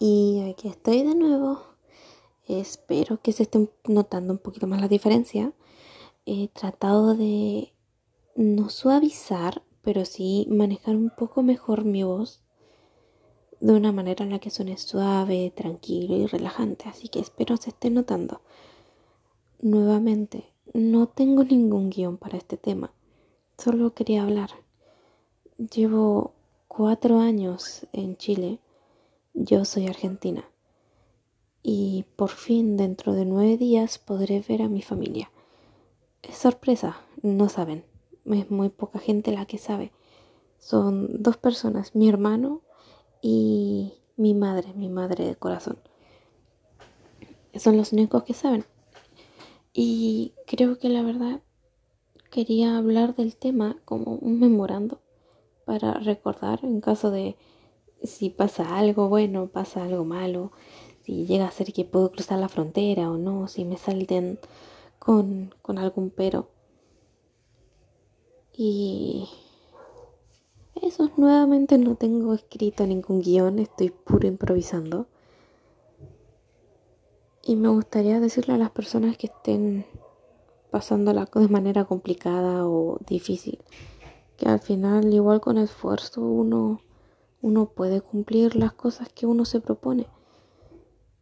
Y aquí estoy de nuevo. Espero que se esté notando un poquito más la diferencia. He tratado de no suavizar, pero sí manejar un poco mejor mi voz de una manera en la que suene suave, tranquilo y relajante. Así que espero se esté notando. Nuevamente, no tengo ningún guion para este tema. Solo quería hablar. Llevo cuatro años en Chile yo soy argentina y por fin dentro de nueve días podré ver a mi familia. Es sorpresa, no saben, es muy poca gente la que sabe. Son dos personas, mi hermano y mi madre, mi madre de corazón. Son los únicos que saben. Y creo que la verdad quería hablar del tema como un memorando para recordar en caso de si pasa algo bueno, pasa algo malo, si llega a ser que puedo cruzar la frontera o no, si me salten con, con algún pero. Y eso nuevamente no tengo escrito ningún guion, estoy puro improvisando. Y me gustaría decirle a las personas que estén pasándola de manera complicada o difícil, que al final igual con esfuerzo uno uno puede cumplir las cosas que uno se propone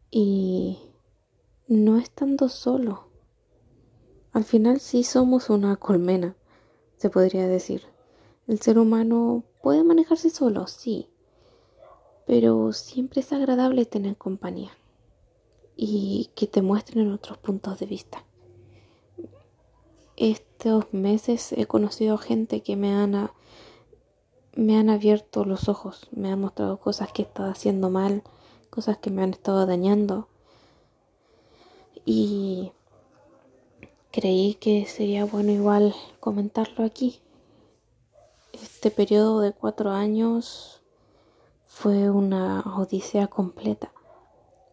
y no estando solo. Al final sí somos una colmena, se podría decir. El ser humano puede manejarse solo, sí, pero siempre es agradable tener compañía y que te muestren otros puntos de vista. Estos meses he conocido gente que me han me han abierto los ojos, me han mostrado cosas que he estado haciendo mal, cosas que me han estado dañando. Y creí que sería bueno igual comentarlo aquí. Este periodo de cuatro años fue una odisea completa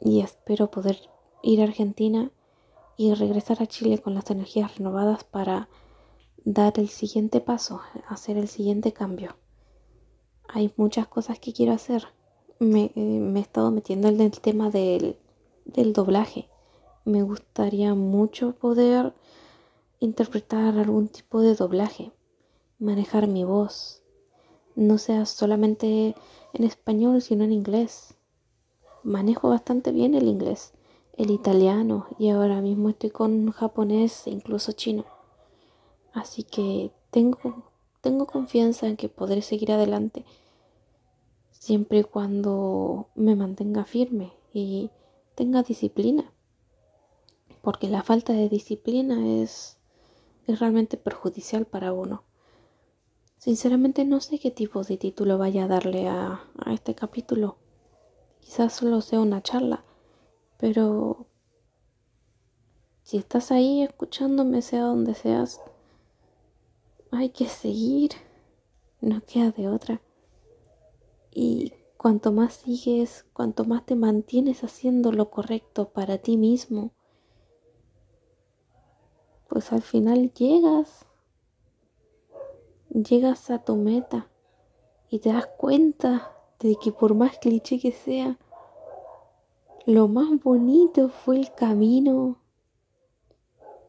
y espero poder ir a Argentina y regresar a Chile con las energías renovadas para dar el siguiente paso, hacer el siguiente cambio hay muchas cosas que quiero hacer. Me, eh, he estado metiendo en el tema del, del doblaje. Me gustaría mucho poder interpretar algún tipo de doblaje, manejar mi voz, no sea solamente en español, sino en inglés. Manejo bastante bien el inglés, el italiano y ahora mismo estoy con japonés e incluso chino. Así que tengo tengo confianza en que podré seguir adelante siempre y cuando me mantenga firme y tenga disciplina. Porque la falta de disciplina es, es realmente perjudicial para uno. Sinceramente no sé qué tipo de título vaya a darle a, a este capítulo. Quizás solo sea una charla, pero si estás ahí escuchándome, sea donde seas, hay que seguir, no queda de otra. Y cuanto más sigues, cuanto más te mantienes haciendo lo correcto para ti mismo, pues al final llegas, llegas a tu meta y te das cuenta de que por más cliché que sea, lo más bonito fue el camino.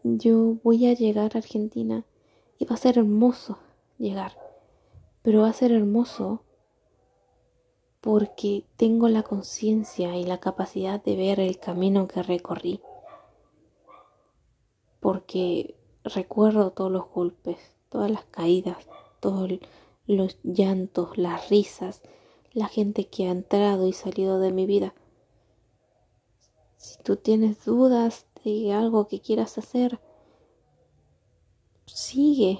Yo voy a llegar a Argentina y va a ser hermoso llegar. Pero va a ser hermoso porque tengo la conciencia y la capacidad de ver el camino que recorrí. Porque recuerdo todos los golpes, todas las caídas, todos los llantos, las risas, la gente que ha entrado y salido de mi vida. Si tú tienes dudas de algo que quieras hacer, sigue.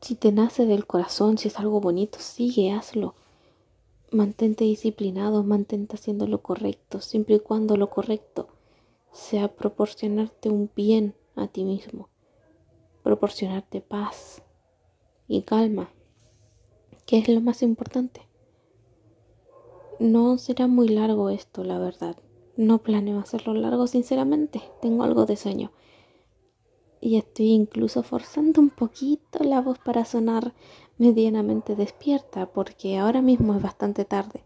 Si te nace del corazón, si es algo bonito, sigue, hazlo. Mantente disciplinado, mantente haciendo lo correcto, siempre y cuando lo correcto sea proporcionarte un bien a ti mismo, proporcionarte paz y calma, que es lo más importante. No será muy largo esto, la verdad. No planeo hacerlo largo, sinceramente. Tengo algo de sueño y estoy incluso forzando un poquito la voz para sonar medianamente despierta porque ahora mismo es bastante tarde.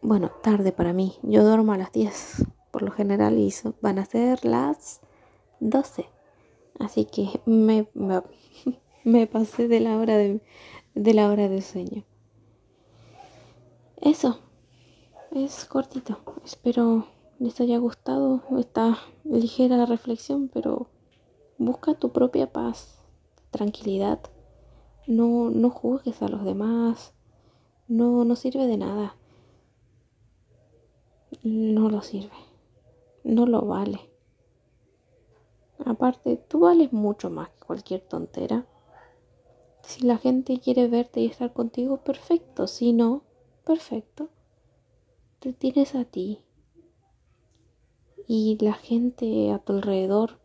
bueno, tarde para mí. Yo duermo a las 10 por lo general y van a ser las 12. Así que me, me, pasé de la hora de, de la hora de sueño. Eso es cortito. Espero les haya gustado esta ligera reflexión, pero busca tu propia paz, tranquilidad. No, no juzgues a los demás. No, no sirve de nada. No lo sirve. No lo vale. Aparte, tú vales mucho más que cualquier tontera. Si la gente quiere verte y estar contigo, perfecto. Si no, perfecto. Te tienes a ti. Y la gente a tu alrededor,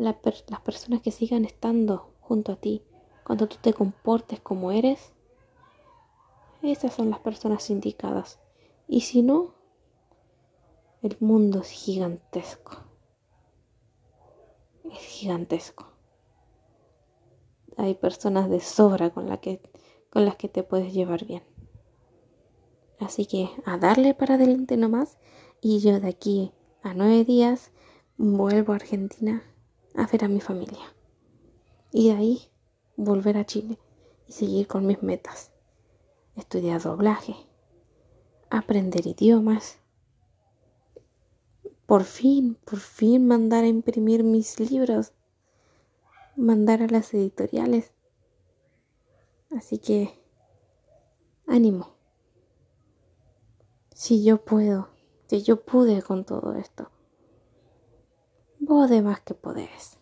las personas que sigan estando junto a ti, cuando tú te comportes como eres, esas son las personas indicadas. Y si no, el mundo es gigantesco. Es gigantesco. Hay personas de sobra con, que, con las que te puedes llevar bien. Así que a darle para adelante nomás. Y yo de aquí a nueve días vuelvo a Argentina a ver a mi familia. Y de ahí volver a Chile y seguir con mis metas. Estudiar doblaje, aprender idiomas. Por fin, por fin mandar a imprimir mis libros. Mandar a las editoriales. Así que, ánimo. Si yo puedo, si yo pude con todo esto, vos de más que podés.